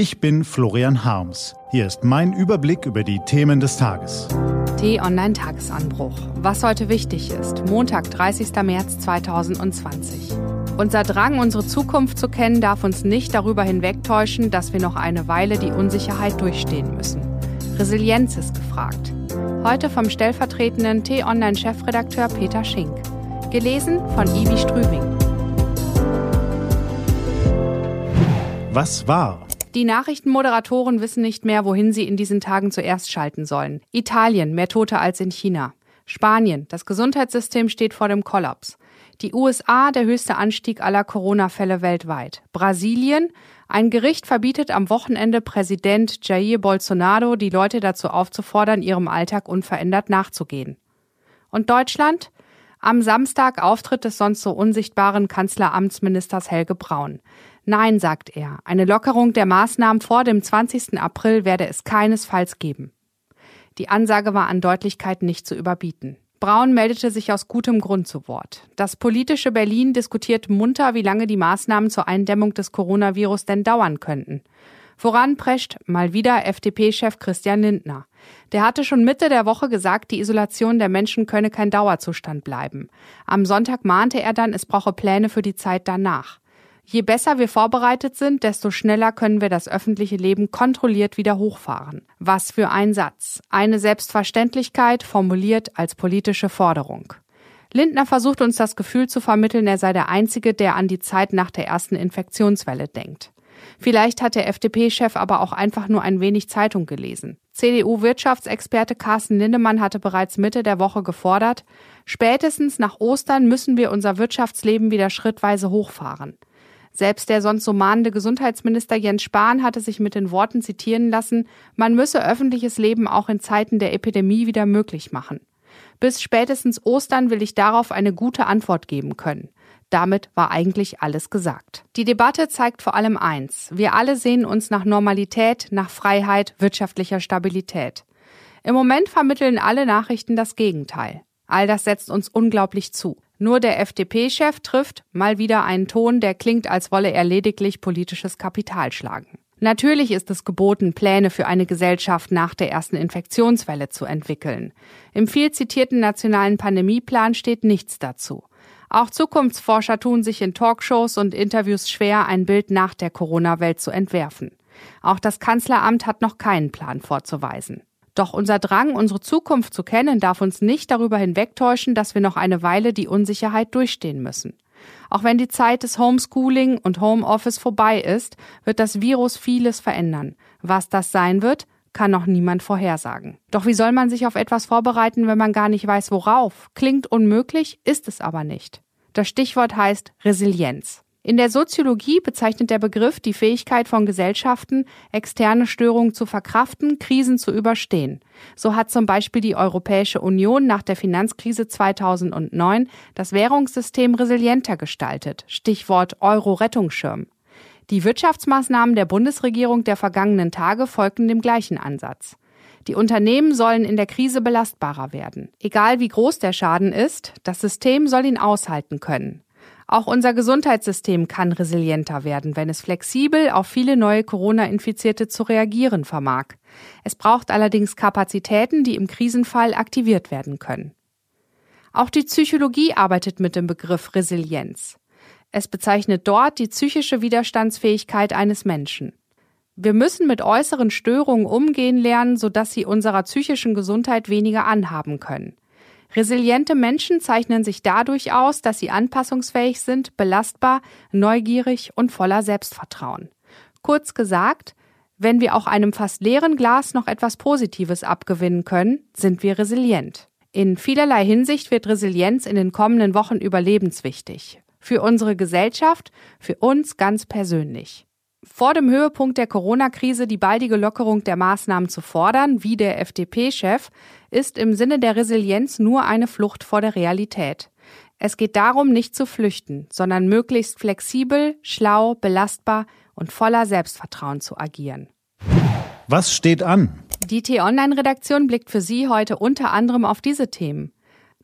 Ich bin Florian Harms. Hier ist mein Überblick über die Themen des Tages. T-Online Tagesanbruch. Was heute wichtig ist. Montag, 30. März 2020. Unser Drang, unsere Zukunft zu kennen, darf uns nicht darüber hinwegtäuschen, dass wir noch eine Weile die Unsicherheit durchstehen müssen. Resilienz ist gefragt. Heute vom stellvertretenden T-Online-Chefredakteur Peter Schink. Gelesen von Ivi Strübing. Was war? Die Nachrichtenmoderatoren wissen nicht mehr, wohin sie in diesen Tagen zuerst schalten sollen. Italien, mehr Tote als in China. Spanien, das Gesundheitssystem steht vor dem Kollaps. Die USA, der höchste Anstieg aller Corona-Fälle weltweit. Brasilien, ein Gericht verbietet am Wochenende Präsident Jair Bolsonaro, die Leute dazu aufzufordern, ihrem Alltag unverändert nachzugehen. Und Deutschland? Am Samstag Auftritt des sonst so unsichtbaren Kanzleramtsministers Helge Braun. Nein, sagt er, eine Lockerung der Maßnahmen vor dem 20. April werde es keinesfalls geben. Die Ansage war an Deutlichkeit nicht zu überbieten. Braun meldete sich aus gutem Grund zu Wort. Das politische Berlin diskutiert munter, wie lange die Maßnahmen zur Eindämmung des Coronavirus denn dauern könnten. Voran prescht mal wieder FDP-Chef Christian Lindner. Der hatte schon Mitte der Woche gesagt, die Isolation der Menschen könne kein Dauerzustand bleiben. Am Sonntag mahnte er dann, es brauche Pläne für die Zeit danach. Je besser wir vorbereitet sind, desto schneller können wir das öffentliche Leben kontrolliert wieder hochfahren. Was für ein Satz. Eine Selbstverständlichkeit formuliert als politische Forderung. Lindner versucht uns das Gefühl zu vermitteln, er sei der Einzige, der an die Zeit nach der ersten Infektionswelle denkt. Vielleicht hat der FDP-Chef aber auch einfach nur ein wenig Zeitung gelesen. CDU-Wirtschaftsexperte Carsten Lindemann hatte bereits Mitte der Woche gefordert, spätestens nach Ostern müssen wir unser Wirtschaftsleben wieder schrittweise hochfahren. Selbst der sonst so mahnende Gesundheitsminister Jens Spahn hatte sich mit den Worten zitieren lassen, man müsse öffentliches Leben auch in Zeiten der Epidemie wieder möglich machen. Bis spätestens Ostern will ich darauf eine gute Antwort geben können. Damit war eigentlich alles gesagt. Die Debatte zeigt vor allem eins. Wir alle sehen uns nach Normalität, nach Freiheit, wirtschaftlicher Stabilität. Im Moment vermitteln alle Nachrichten das Gegenteil. All das setzt uns unglaublich zu. Nur der FDP-Chef trifft mal wieder einen Ton, der klingt, als wolle er lediglich politisches Kapital schlagen. Natürlich ist es geboten, Pläne für eine Gesellschaft nach der ersten Infektionswelle zu entwickeln. Im viel zitierten nationalen Pandemieplan steht nichts dazu. Auch Zukunftsforscher tun sich in Talkshows und Interviews schwer, ein Bild nach der Corona-Welt zu entwerfen. Auch das Kanzleramt hat noch keinen Plan vorzuweisen. Doch unser Drang, unsere Zukunft zu kennen, darf uns nicht darüber hinwegtäuschen, dass wir noch eine Weile die Unsicherheit durchstehen müssen. Auch wenn die Zeit des Homeschooling und Homeoffice vorbei ist, wird das Virus vieles verändern. Was das sein wird, kann noch niemand vorhersagen. Doch wie soll man sich auf etwas vorbereiten, wenn man gar nicht weiß, worauf? Klingt unmöglich, ist es aber nicht. Das Stichwort heißt Resilienz. In der Soziologie bezeichnet der Begriff die Fähigkeit von Gesellschaften, externe Störungen zu verkraften, Krisen zu überstehen. So hat zum Beispiel die Europäische Union nach der Finanzkrise 2009 das Währungssystem resilienter gestaltet. Stichwort Euro-Rettungsschirm. Die Wirtschaftsmaßnahmen der Bundesregierung der vergangenen Tage folgten dem gleichen Ansatz. Die Unternehmen sollen in der Krise belastbarer werden. Egal wie groß der Schaden ist, das System soll ihn aushalten können. Auch unser Gesundheitssystem kann resilienter werden, wenn es flexibel auf viele neue Corona-Infizierte zu reagieren vermag. Es braucht allerdings Kapazitäten, die im Krisenfall aktiviert werden können. Auch die Psychologie arbeitet mit dem Begriff Resilienz. Es bezeichnet dort die psychische Widerstandsfähigkeit eines Menschen. Wir müssen mit äußeren Störungen umgehen lernen, sodass sie unserer psychischen Gesundheit weniger anhaben können. Resiliente Menschen zeichnen sich dadurch aus, dass sie anpassungsfähig sind, belastbar, neugierig und voller Selbstvertrauen. Kurz gesagt, wenn wir auch einem fast leeren Glas noch etwas Positives abgewinnen können, sind wir resilient. In vielerlei Hinsicht wird Resilienz in den kommenden Wochen überlebenswichtig. Für unsere Gesellschaft, für uns ganz persönlich vor dem Höhepunkt der Corona-Krise die baldige Lockerung der Maßnahmen zu fordern, wie der FDP-Chef, ist im Sinne der Resilienz nur eine Flucht vor der Realität. Es geht darum, nicht zu flüchten, sondern möglichst flexibel, schlau, belastbar und voller Selbstvertrauen zu agieren. Was steht an? Die T-Online-Redaktion blickt für Sie heute unter anderem auf diese Themen.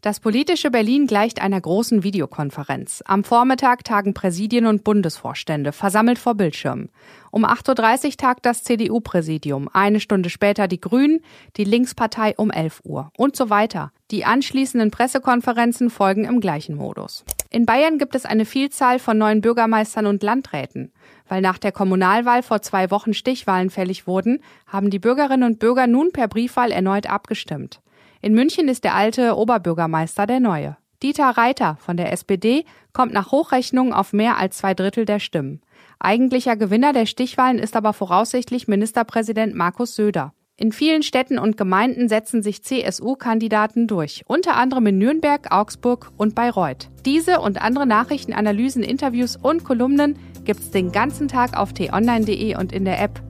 Das politische Berlin gleicht einer großen Videokonferenz. Am Vormittag tagen Präsidien und Bundesvorstände, versammelt vor Bildschirmen. Um 8.30 Uhr tagt das CDU-Präsidium, eine Stunde später die Grünen, die Linkspartei um 11 Uhr und so weiter. Die anschließenden Pressekonferenzen folgen im gleichen Modus. In Bayern gibt es eine Vielzahl von neuen Bürgermeistern und Landräten. Weil nach der Kommunalwahl vor zwei Wochen Stichwahlen fällig wurden, haben die Bürgerinnen und Bürger nun per Briefwahl erneut abgestimmt. In München ist der alte Oberbürgermeister der neue. Dieter Reiter von der SPD kommt nach Hochrechnung auf mehr als zwei Drittel der Stimmen. Eigentlicher Gewinner der Stichwahlen ist aber voraussichtlich Ministerpräsident Markus Söder. In vielen Städten und Gemeinden setzen sich CSU-Kandidaten durch, unter anderem in Nürnberg, Augsburg und Bayreuth. Diese und andere Nachrichten, Analysen, Interviews und Kolumnen gibt's den ganzen Tag auf t-online.de und in der App.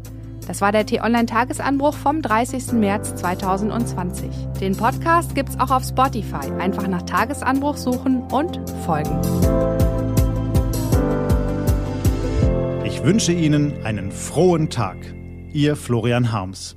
Das war der T-Online-Tagesanbruch vom 30. März 2020. Den Podcast gibt's auch auf Spotify. Einfach nach Tagesanbruch suchen und folgen. Ich wünsche Ihnen einen frohen Tag. Ihr Florian Harms.